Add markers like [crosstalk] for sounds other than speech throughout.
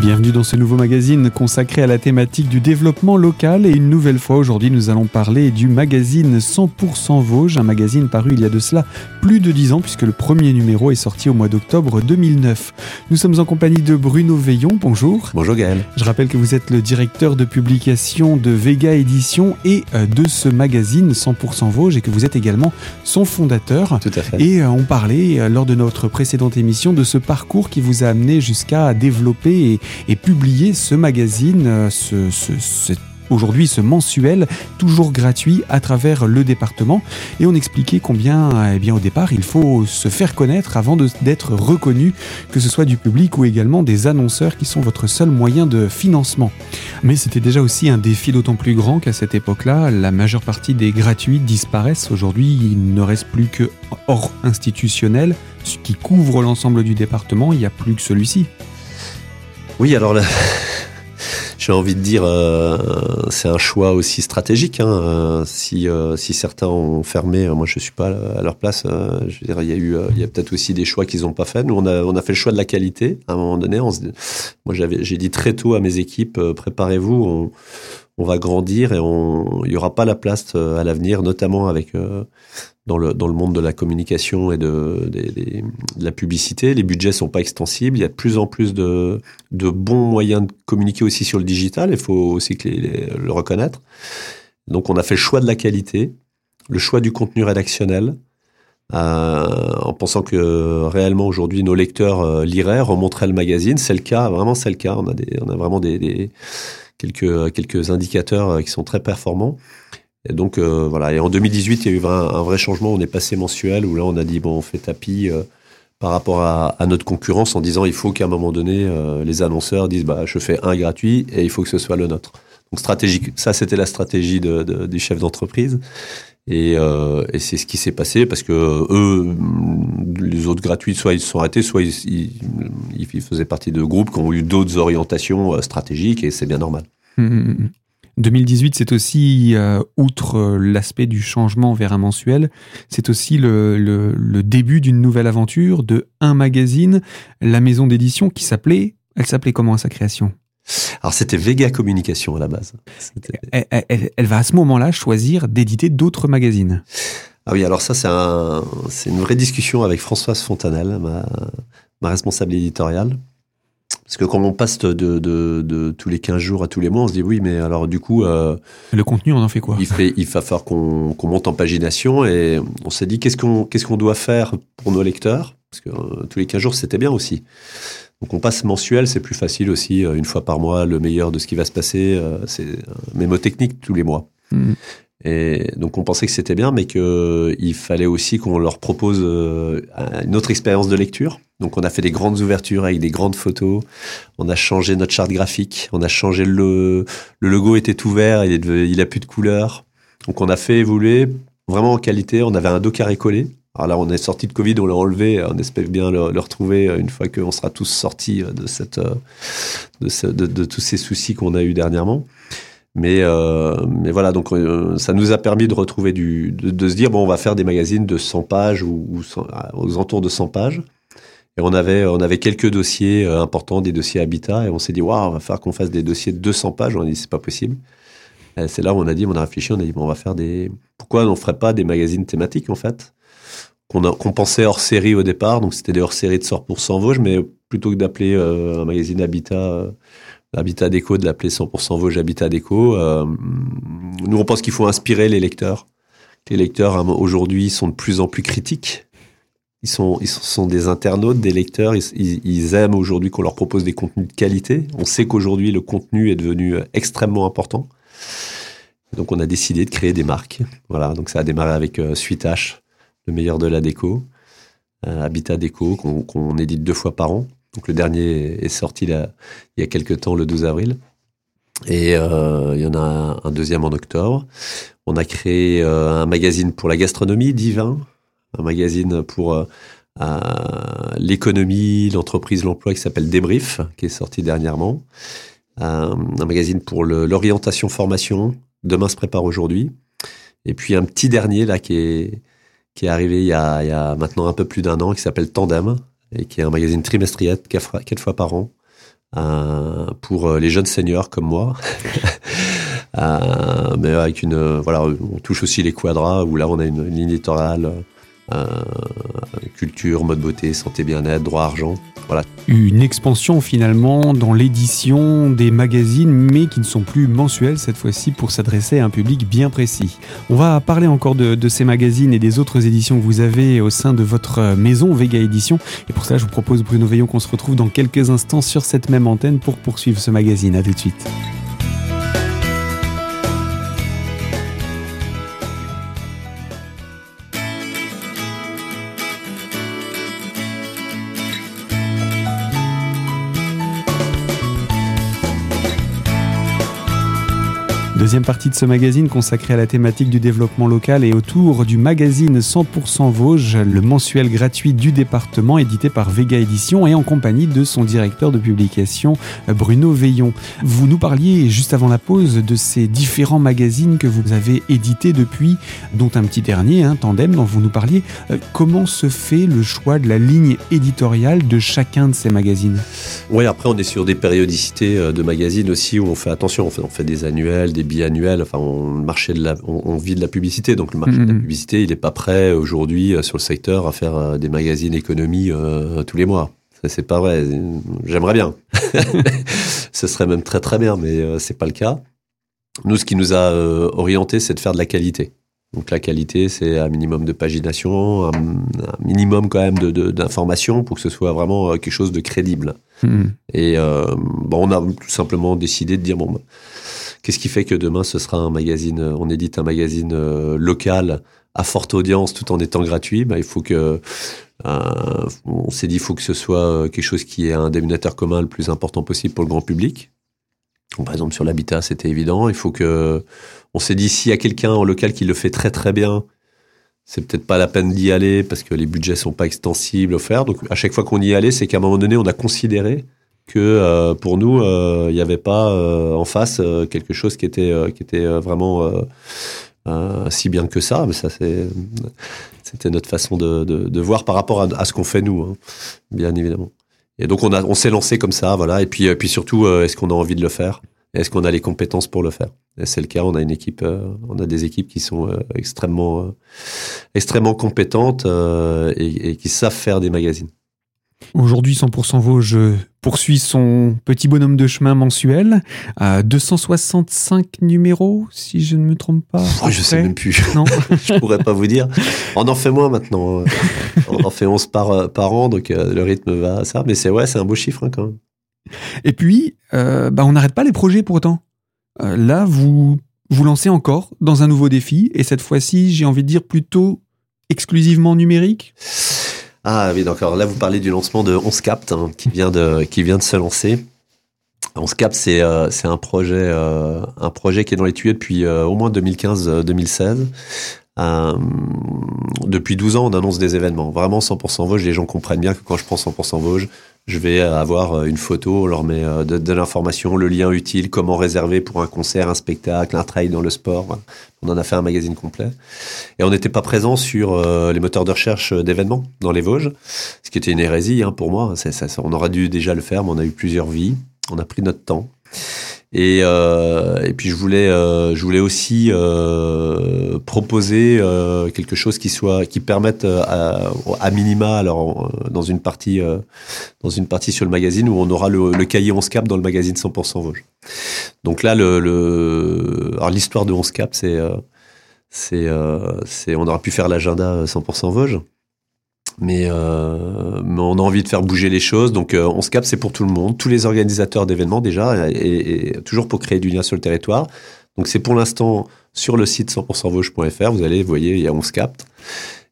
Bienvenue dans ce nouveau magazine consacré à la thématique du développement local et une nouvelle fois aujourd'hui nous allons parler du magazine 100% Vosges, un magazine paru il y a de cela plus de 10 ans puisque le premier numéro est sorti au mois d'octobre 2009. Nous sommes en compagnie de Bruno Veillon, bonjour. Bonjour Gaël. Je rappelle que vous êtes le directeur de publication de Vega Édition et euh, de ce magazine 100% Vosges et que vous êtes également son fondateur. Tout à fait. Et euh, on parlait euh, lors de notre précédente émission de ce parcours qui vous a amené jusqu'à développer et et publier ce magazine, euh, aujourd'hui ce mensuel, toujours gratuit à travers le département. Et on expliquait combien, eh bien, au départ, il faut se faire connaître avant d'être reconnu, que ce soit du public ou également des annonceurs qui sont votre seul moyen de financement. Mais c'était déjà aussi un défi d'autant plus grand qu'à cette époque-là, la majeure partie des gratuits disparaissent. Aujourd'hui, il ne reste plus que hors institutionnel, ce qui couvre l'ensemble du département, il n'y a plus que celui-ci. Oui, alors là, [laughs] j'ai envie de dire, euh, c'est un choix aussi stratégique. Hein. Euh, si, euh, si certains ont fermé, moi je suis pas à leur place. je veux dire, il y a eu, il y a peut-être aussi des choix qu'ils n'ont pas fait. Nous, on a, on a fait le choix de la qualité. À un moment donné, on moi j'avais, j'ai dit très tôt à mes équipes, préparez-vous. On, on va grandir et on, il y aura pas la place à l'avenir, notamment avec dans le, dans le monde de la communication et de, la publicité. Les budgets sont pas extensibles. Il y a de plus en plus de, de bons moyens de communiquer aussi sur le digital. Il faut aussi le reconnaître. Donc, on a fait le choix de la qualité, le choix du contenu rédactionnel, euh, en pensant que réellement aujourd'hui nos lecteurs euh, liraient, remonteraient le magazine. C'est le cas, vraiment c'est le cas. On a, des, on a vraiment des quelques, quelques indicateurs euh, qui sont très performants. Et donc euh, voilà. Et en 2018, il y a eu un, vrai changement. On est passé mensuel où là, on a dit bon, on fait tapis euh, par rapport à, notre concurrence en disant il faut qu'à un moment donné, les annonceurs disent bah je fais un gratuit et il faut que ce soit le nôtre. Donc stratégique. Ça, c'était la stratégie de, de, des chefs d'entreprise. Et, c'est ce qui s'est passé parce que eux, les autres gratuits, soit ils se sont arrêtés, soit ils, faisaient partie de groupes qui ont eu d'autres orientations stratégiques et c'est bien normal. Mmh, mmh, mmh. 2018, c'est aussi, euh, outre euh, l'aspect du changement vers un mensuel, c'est aussi le, le, début d'une nouvelle aventure de un magazine, la maison d'édition qui s'appelait, elle s'appelait comment à sa création? Alors c'était Vega Communication à la base. Elle, elle, elle, va à ce moment-là choisir d'éditer d'autres magazines. Ah oui, alors ça c'est un, c'est une vraie discussion avec Françoise Fontanelle, ma, ma responsable éditoriale, parce que quand on passe de, de, de, tous les 15 jours à tous les mois, on se dit oui, mais alors du coup... Euh, le contenu, on en fait quoi? il, fait, il va falloir qu'on monte en pagination et on s'est dit qu'est-ce qu'on qu'est-ce qu'on doit faire pour nos lecteurs? Parce que euh, tous les 15 jours, c'était bien aussi. Donc on passe mensuel, c'est plus facile aussi, euh, une fois par mois, le meilleur de ce qui va se passer. c'est mémotechnique tous les mois. Mmh. Et donc on pensait que c'était bien, mais qu'il fallait aussi qu'on leur propose euh, une autre expérience de lecture. Donc on a fait des grandes ouvertures avec des grandes photos. On a changé notre charte graphique. On a changé le le logo était tout vert, il, est, il a plus de couleur. Donc on a fait évoluer vraiment en qualité. On avait un dos carré collé. Alors là, on est sorti de Covid, on l'a enlevé. On espère bien le, retrouver une fois qu'on sera tous sortis de cette de, de, de tous ces soucis qu'on a eu dernièrement. Mais, euh, mais voilà, donc euh, ça nous a permis de retrouver du, de, se dire bon, on va faire des magazines de 100 pages ou, aux alentours de 100 pages. Et on avait, on avait quelques dossiers euh, importants, des dossiers habitat, et on s'est dit waouh, on va faire qu'on fasse des dossiers de 200 pages. On a dit c'est pas possible. C'est là où on a dit, on a réfléchi, on a dit bon, on va faire des. Pourquoi on ferait pas des magazines thématiques en fait qu'on pensait hors série au départ, donc c'était des hors séries de sort pour 100 Vosges, mais plutôt que d'appeler un magazine habitat Habitat Déco, de l'appeler 100% Vosges Habitat Déco. Euh, nous, on pense qu'il faut inspirer les lecteurs. Les lecteurs, hein, aujourd'hui, sont de plus en plus critiques. Ils sont, ils sont des internautes, des lecteurs. Ils, aiment aujourd'hui qu'on leur propose des contenus de qualité. On sait qu'aujourd'hui, le contenu est devenu extrêmement important. Donc, on a décidé de créer des marques. Voilà. Donc, ça a démarré avec euh, Suite H, le meilleur de la déco. Euh, Habitat Déco, qu'on édite deux fois par an. Donc le dernier est sorti il y a quelques temps, le 12 avril. Et euh, il y en a un deuxième en octobre. On a créé euh, un magazine pour la gastronomie, Divin, un magazine pour euh, l'économie, l'entreprise, l'emploi qui s'appelle Débrief, qui est sorti dernièrement. un magazine pour l'orientation formation, Demain se prépare aujourd'hui. Et puis un petit dernier là qui est qui est arrivé il y a, il y a maintenant un peu plus d'un an, qui s'appelle Tandem, et qui est un magazine trimestriel quatre fois, par an, pour les jeunes seniors comme moi. [laughs] mais avec une voilà, on touche aussi les quadras où là on a une, une ligne euh, culture, mode beauté, santé, bien-être, droit, argent. Voilà. Une expansion finalement dans l'édition des magazines, mais qui ne sont plus mensuels cette fois-ci pour s'adresser à un public bien précis. On va parler encore de, ces magazines et des autres éditions que vous avez au sein de votre maison Vega Édition. Et pour cela, je vous propose, Bruno Veillon, qu'on se retrouve dans quelques instants sur cette même antenne pour poursuivre ce magazine. À tout de suite. Deuxième partie de ce magazine consacrée à la thématique du développement local et autour du magazine 100% Vosges, le mensuel gratuit du département édité par Vega Édition et en compagnie de son directeur de publication Bruno Veillon. Vous nous parliez juste avant la pause de ces différents magazines que vous avez édités depuis, dont un petit dernier, hein, Tandem, dont vous nous parliez. Euh, comment se fait le choix de la ligne éditoriale de chacun de ces magazines? Oui, après on est sur des périodicités euh, de magazines aussi où on fait attention, on fait, on fait des annuels, des biannuel. Enfin, on, marché de la, on, vit de la publicité, donc le marché de la mhm. publicité, il n'est pas prêt aujourd'hui euh, sur le secteur à faire euh, des magazines économie euh, tous les mois. C'est pas vrai. J'aimerais bien. [laughs] Ce serait même très très bien, mais c'est pas le cas. Nous, ce qui nous a orienté, c'est de faire de la qualité. Donc la qualité, c'est un minimum de pagination, un, minimum quand même d'informations pour que ce soit vraiment quelque chose de crédible. Mhm. Et bon, on a tout simplement décidé de dire bon, bah, Qu'est-ce qui fait que demain ce sera un magazine, on édite un magazine euh, local à forte audience tout en étant gratuit? Bah, Il faut que euh, on s'est dit il faut que ce soit euh, quelque chose qui est un dénominateur commun le plus important possible pour le grand public. par exemple sur l'habitat, c'était évident. Il faut que on s'est dit s'il y a quelqu'un en local qui le fait très très bien, c'est peut-être pas la peine d'y aller parce que les budgets sont pas extensibles offerts. Donc à chaque fois qu'on y allait, c'est qu'à un moment donné, on a considéré que euh, pour nous, euh, il n'y avait pas euh, en face quelque chose qui était, qui était vraiment si bien que ça. Mais ça, c'était notre façon de, voir par rapport à, ce qu'on fait nous, hein, bien évidemment. Et donc on, on s'est lancé comme ça, voilà. Et puis, puis surtout, est-ce qu'on a envie de le faire? Est-ce qu'on a les compétences pour le faire? C'est le cas. On a une équipe, on a des équipes qui sont extrêmement, extrêmement compétentes et qui savent faire des magazines. Aujourd'hui, 100% Vosges poursuit son petit bonhomme de chemin mensuel à 265 numéros, si je ne me trompe pas. Oh, je sais même plus. Non. [laughs] je pourrais pas vous dire. On en fait moins maintenant. On en fait 11 par, par an, donc euh, le rythme va à ça. Mais c'est ouais, c'est un beau chiffre hein, quand même. Et puis, euh, bah, on n'arrête pas les projets pour autant. Euh, là, vous vous lancez encore dans un nouveau défi, et cette fois-ci, j'ai envie de dire plutôt exclusivement numérique? Ah oui, d'accord. Là, vous parlez du lancement de 11 Cap hein, qui, vient de, qui vient de se lancer. 11 Cap, c'est euh, un, projet, euh, un projet qui est dans les tuyaux depuis euh, au moins 2015-2016. Euh, depuis 12 ans, on annonce des événements. Vraiment 100% Vosges. Les gens comprennent bien que quand je prends 100% Vosges, je vais avoir une photo, on leur met de, de l'information, le lien utile, comment réserver pour un concert, un spectacle, un trail dans le sport. On en a fait un magazine complet. Et on n'était pas présent sur euh, les moteurs de recherche d'événements dans les Vosges, ce qui était une hérésie hein, pour moi. Ça, on aurait dû déjà le faire, mais on a eu plusieurs vies. On a pris notre temps. Et, euh, et puis je voulais, euh, je voulais aussi euh, proposer euh, quelque chose qui soit, qui permette euh, à, à minima, alors dans une partie, dans une partie sur le magazine où on aura le, le cahier 11 cap dans le magazine 100% Vosges. Donc là, le, le alors l'histoire de 11 cap, c'est, c'est, c'est, on aura pu faire l'agenda 100% Vosges mais, euh, on a envie de faire bouger les choses. Donc, euh, on se capte, c'est pour tout le monde, tous les organisateurs d'événements déjà, et, toujours pour créer du lien sur le territoire. Donc, c'est pour l'instant sur le site 100%vauche.fr. Vous allez, vous voyez, il y a On se capte.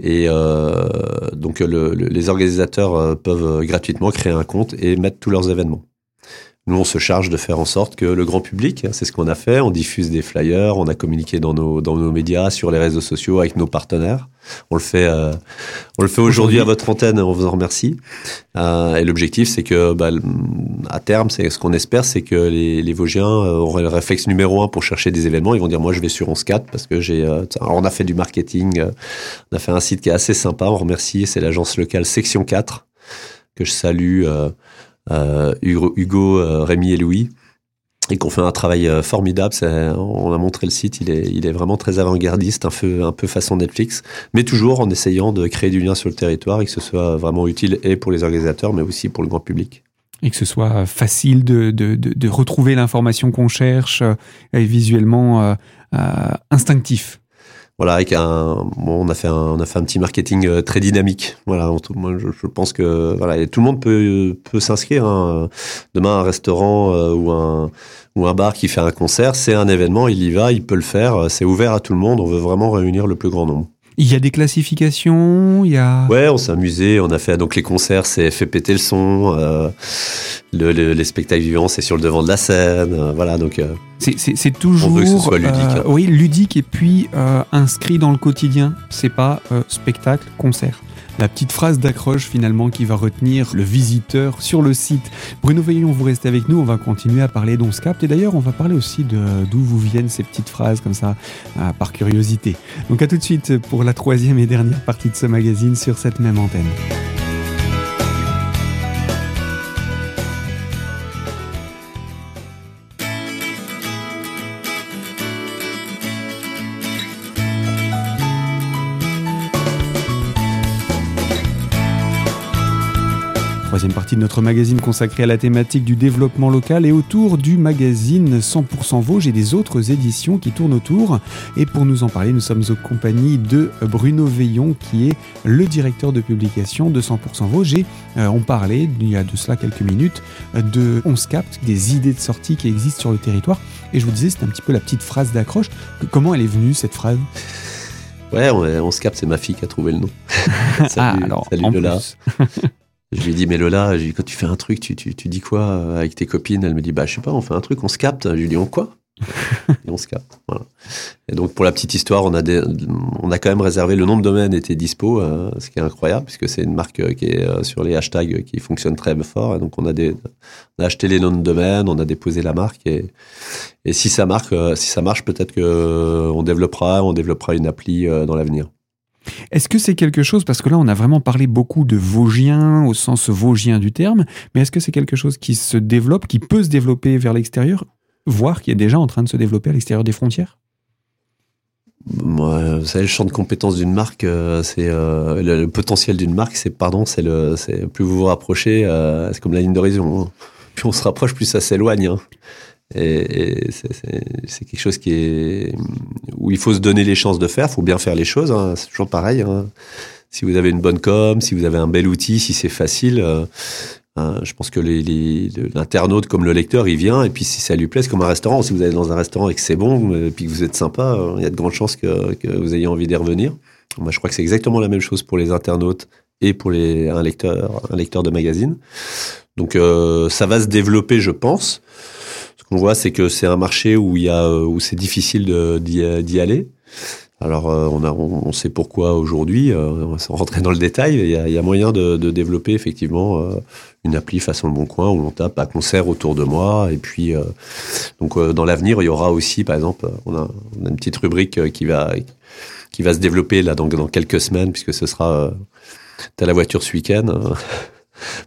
Et euh, donc, le, les organisateurs euh, peuvent gratuitement créer un compte et mettre tous leurs événements. Nous, on se charge de faire en sorte que le grand public, c'est ce qu'on a fait, on diffuse des flyers, on a communiqué dans nos, dans nos médias, sur les réseaux sociaux avec nos partenaires. On le fait, euh, on le fait aujourd'hui à votre antenne, on vous en remercie. Euh, et l'objectif, c'est que, bah, à terme, c'est ce qu'on espère, c'est que les, les Vosgiens euh, auront le réflexe numéro un pour chercher des événements. Ils vont dire, moi, je vais sur 11.4 parce que j'ai. Euh, on a fait du marketing, on a fait un site qui est assez sympa. On remercie, c'est l'agence locale Section 4 que je salue. Hugo, Hugo Rémi et Louis et qu'on fait un travail formidable. On a montré le site, il est, vraiment très avant-gardiste, un peu, façon Netflix, mais toujours en essayant de créer du lien sur le territoire et que ce soit vraiment utile et pour les organisateurs, mais aussi pour le grand public et que ce soit facile de, retrouver l'information qu'on cherche euh, et visuellement euh, euh, instinctif. Voilà, avec un, bon, on a fait un, on a fait un petit marketing très dynamique. Voilà, moi je, je, pense que voilà, tout le monde peut peut s'inscrire. Hein. Demain, un restaurant ou un ou un bar qui fait un concert, c'est un événement, il y va, il peut le faire. C'est ouvert à tout le monde. On veut vraiment réunir le plus grand nombre. Il y a des classifications, il y a. Ouais, on s'est amusé. On a fait donc les concerts, c'est fait péter le son. Euh, le, les spectacles vivants, c'est sur le devant de la scène. Euh, voilà, donc. Euh, c'est toujours. On veut que ce soit ludique. Hein. Oui, ludique et puis inscrit dans le quotidien. C'est pas spectacle, concert la petite phrase d'accroche finalement qui va retenir le visiteur sur le site. Bruno Veillon, vous restez avec nous, on va continuer à parler d'Onscapt et d'ailleurs on va parler aussi d'où vous viennent ces petites phrases comme ça euh, par curiosité. Donc à tout de suite pour la troisième et dernière partie de ce magazine sur cette même antenne. Troisième partie de notre magazine consacrée à la thématique du développement local et autour du magazine 100% Vosges et des autres éditions qui tournent autour. Et pour nous en parler, nous sommes aux compagnies de Bruno Veillon qui est le directeur de publication de 100% Vosges et euh, on parlait il y a de cela quelques minutes de 11 Cap, des idées de sortie qui existent sur le territoire. Et je vous disais, c'est un petit peu la petite phrase d'accroche. Comment elle est venue cette phrase? Ouais, on, se capte, c'est ma fille qui a trouvé le nom. [laughs] salut, ah, alors, salut Lola. Je lui ai dit, mais Lola, quand tu fais un truc, tu, tu, tu, dis quoi euh, avec tes copines? Elle me dit, bah, je sais pas, on fait un truc, on se capte. Je lui dis, on quoi? [laughs] Et on se capte. Voilà. Et donc, pour la petite histoire, on a, des, on a quand même réservé, le nom de domaine était dispo, euh, ce qui est incroyable, puisque c'est une marque euh, qui est sur les hashtags qui fonctionne très fort. Et donc, on a, des, on a acheté les noms de domaine, on a déposé la marque. Et, et si ça marche, si ça marche peut-être qu'on développera, on développera une appli dans l'avenir. Est-ce que c'est quelque chose, parce que là on a vraiment parlé beaucoup de Vosgien au sens Vosgien du terme, mais est-ce que c'est quelque chose qui se développe, qui peut se développer vers l'extérieur, voire qui est déjà en train de se développer à l'extérieur des frontières? Vous savez, le champ de compétences d'une marque, euh, c'est euh, le, potentiel d'une marque, c'est pardon, c'est le, c'est plus vous vous rapprochez, euh, c'est comme la ligne d'horizon. Hein. Plus on se rapproche, plus ça s'éloigne. Hein. Et, c'est quelque chose qui est où il faut se donner les chances de faire. Il faut bien faire les choses. Hein. C'est toujours pareil. Hein. Si vous avez une bonne com, si vous avez un bel outil, si c'est facile, euh, euh, je pense que l'internaute comme le lecteur, il vient et puis si ça lui plaît, comme un restaurant. Si vous allez dans un restaurant et que c'est bon, et puis que vous êtes sympa, euh, il y a de grandes chances que, que vous ayez envie d'y revenir. Moi, je crois que c'est exactement la même chose pour les internautes et pour les, un lecteur, un lecteur de magazine. Donc ça va se développer, je pense on voit, c'est que c'est un marché où il y a où c'est difficile d'y aller. Alors euh, on, a, on, sait pourquoi aujourd'hui, euh, sans rentrer dans le détail, il y a, moyen de, développer effectivement euh, une appli façon le bon coin où on tape à concert autour de moi. Et puis euh, donc dans l'avenir, il y aura aussi, par exemple, on a, on a, une petite rubrique qui va qui va se développer là dans, dans quelques semaines puisque ce sera t'as la voiture ce week-end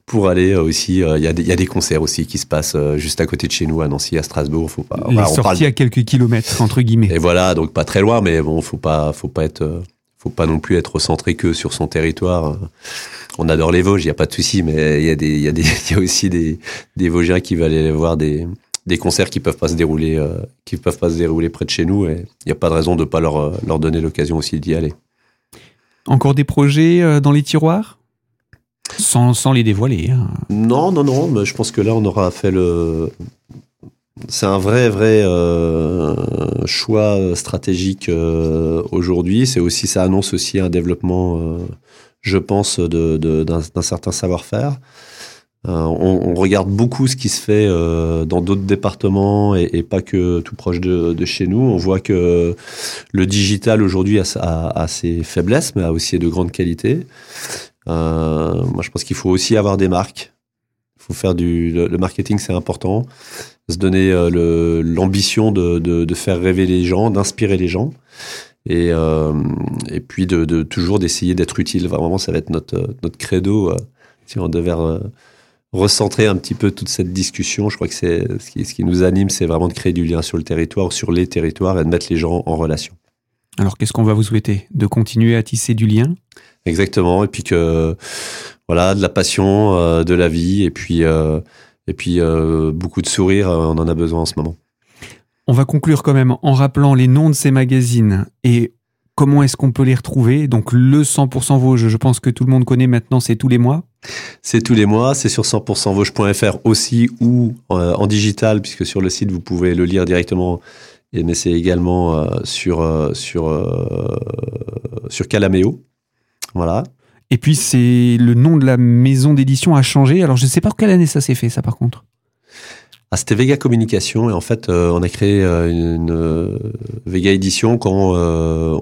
pour aller euh, aussi. Euh, il y, a des, y a des concerts aussi qui se passent euh, juste à côté de chez nous, à Nancy, à Strasbourg. Faut pas. Les sorties à quelques kilomètres entre guillemets. Et voilà, donc pas très loin, mais bon, faut pas, faut pas être, faut pas non plus être centré que sur son territoire. On adore les Vosges, il y a pas de souci, mais il y a des, il y a des, [laughs] il y a aussi des, des Vosgiens qui veulent aller voir des des concerts qui peuvent pas se dérouler, qui peuvent pas se dérouler près de chez nous, et il n'y a pas de raison de pas leur leur donner l'occasion aussi d'y aller. Encore des projets dans les tiroirs? Sans, sans les dévoiler. Hein. Non, non, non, mais je pense que là, on aura fait le. C'est un vrai, vrai euh, choix stratégique euh, aujourd'hui. C'est aussi, ça annonce aussi un développement, euh, je pense, d'un de, d'un certain savoir-faire. On, regarde beaucoup ce qui se fait dans d'autres départements et, et, pas que tout proche de, de, chez nous. On voit que le digital aujourd'hui a, a, a, ses faiblesses, mais a aussi de grandes qualités. Euh, moi, je pense qu'il faut aussi avoir des marques. Il faut faire du le, marketing, c'est important. Se donner euh, l'ambition de, faire rêver les gens, d'inspirer les gens, et euh, puis de toujours d'essayer d'être utile. Vraiment, ça va être notre notre credo. si on devait recentrer un petit peu toute cette discussion. Je crois que c'est ce qui, ce qui nous anime, c'est vraiment de créer du lien sur le territoire, sur les territoires et de mettre les gens en relation. Alors, qu'est-ce qu'on va vous souhaiter? De continuer à tisser du lien? Exactement. Et puis que, voilà, de la passion, euh, de la vie, et puis, euh, et puis euh, beaucoup de sourires, on en a besoin en ce moment. On va conclure quand même en rappelant les noms de ces magazines et comment est-ce qu'on peut les retrouver. Donc, le 100% Vosges, je pense que tout le monde connaît maintenant, c'est tous les mois. C'est tous les mois, c'est sur 100%vosges.fr aussi ou en digital, puisque sur le site, vous pouvez le lire directement mais c'est également euh, sur, euh, sur, euh, sur Calameo. Voilà. Et puis, c'est le nom de la maison d'édition a changé. Alors, je ne sais pas quelle année ça s'est fait, ça, par contre. Ah, c'était Vega Communication et en fait on a créé une Vega Édition quand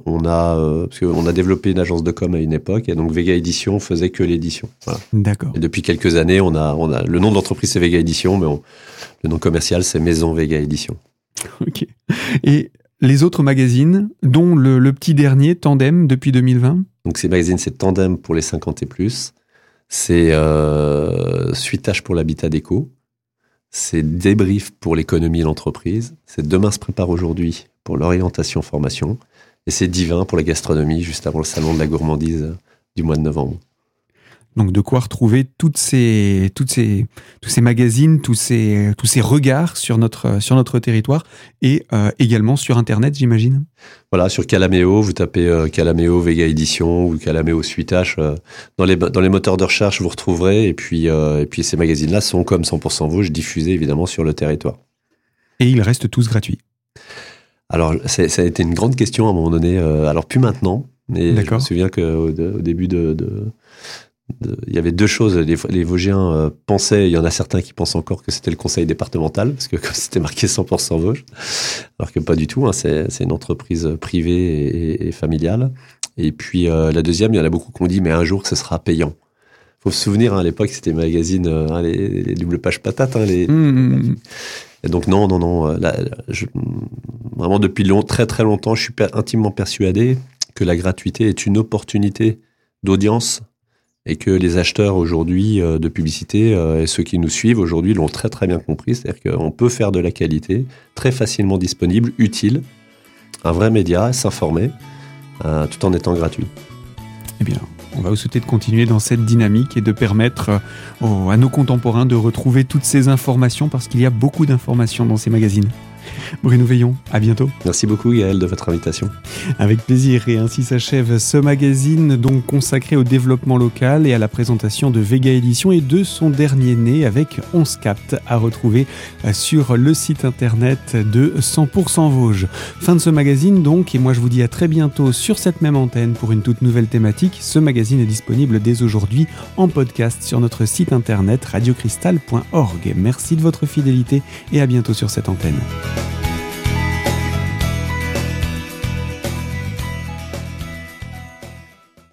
on a parce qu'on a développé une agence de com à une époque et donc Vega Édition faisait que l'édition. D'accord. Et depuis quelques années on a on a le nom de l'entreprise c'est Vega Édition mais le nom commercial c'est Maison Vega Édition. [laughs] Ok. Et les autres magazines, dont le, petit dernier, Tandem, depuis 2020 Donc ces magazines, c'est Tandem pour les 50 et plus, c'est euh, Suitage pour l'habitat déco, c'est Débrief pour l'économie et l'entreprise, c'est Demain se prépare aujourd'hui pour l'orientation formation, et c'est Divin pour la gastronomie, juste avant le salon de la gourmandise du mois de novembre. Donc de quoi retrouver toutes ces, toutes ces, tous ces magazines, tous ces, tous ces regards sur notre, sur notre territoire et euh, également sur Internet, j'imagine. Voilà, sur Calameo, vous tapez euh, Calameo Vega Édition ou Calameo Suitache. Euh, dans, les, dans les moteurs de recherche, vous retrouverez. Et puis, et puis ces magazines-là sont comme 100% Vosges, diffusés évidemment sur le territoire. Et ils restent tous gratuits. Alors, ça a été une grande question à un moment donné. alors, plus maintenant. Mais je me souviens qu'au au début de il y avait deux choses. Les, Vosgiens euh, pensaient, il y en a certains qui pensent encore que c'était le conseil départemental, parce que c'était marqué 100% Vosges, alors que pas du tout. Hein, c'est une entreprise privée et, familiale. Et puis euh, la deuxième, il y en a beaucoup qui ont dit, mais un jour, ce sera payant. faut se souvenir, hein, à l'époque, c'était magazine, euh, hein, les, doubles pages patates. les, mmh, mmh, mmh. Et donc non, non, non. vraiment depuis long, très très longtemps, je suis intimement persuadé que la gratuité est une opportunité d'audience et que les acheteurs aujourd'hui euh, de publicité euh, et ceux qui nous suivent aujourd'hui l'ont très très bien compris, c'est-à-dire qu'on peut faire de la qualité très facilement disponible, utile, un vrai média, s'informer, euh, tout en étant gratuit. Eh bien, on va vous souhaiter de continuer dans cette dynamique et de permettre à nos contemporains de retrouver toutes ces informations parce qu'il y a beaucoup d'informations dans ces magazines. Bruno Veillon, à bientôt. Merci beaucoup Gaël de votre invitation. Avec plaisir et ainsi s'achève ce magazine donc consacré au développement local et à la présentation de Vega Édition et de son dernier né avec 11 captes à retrouver sur le site internet de 100% Vosges. Fin de ce magazine donc et moi je vous dis à très bientôt sur cette même antenne pour une toute nouvelle thématique. Ce magazine est disponible dès aujourd'hui en podcast sur notre site internet radiocristal.org. Merci de votre fidélité et à bientôt sur cette antenne. Bye.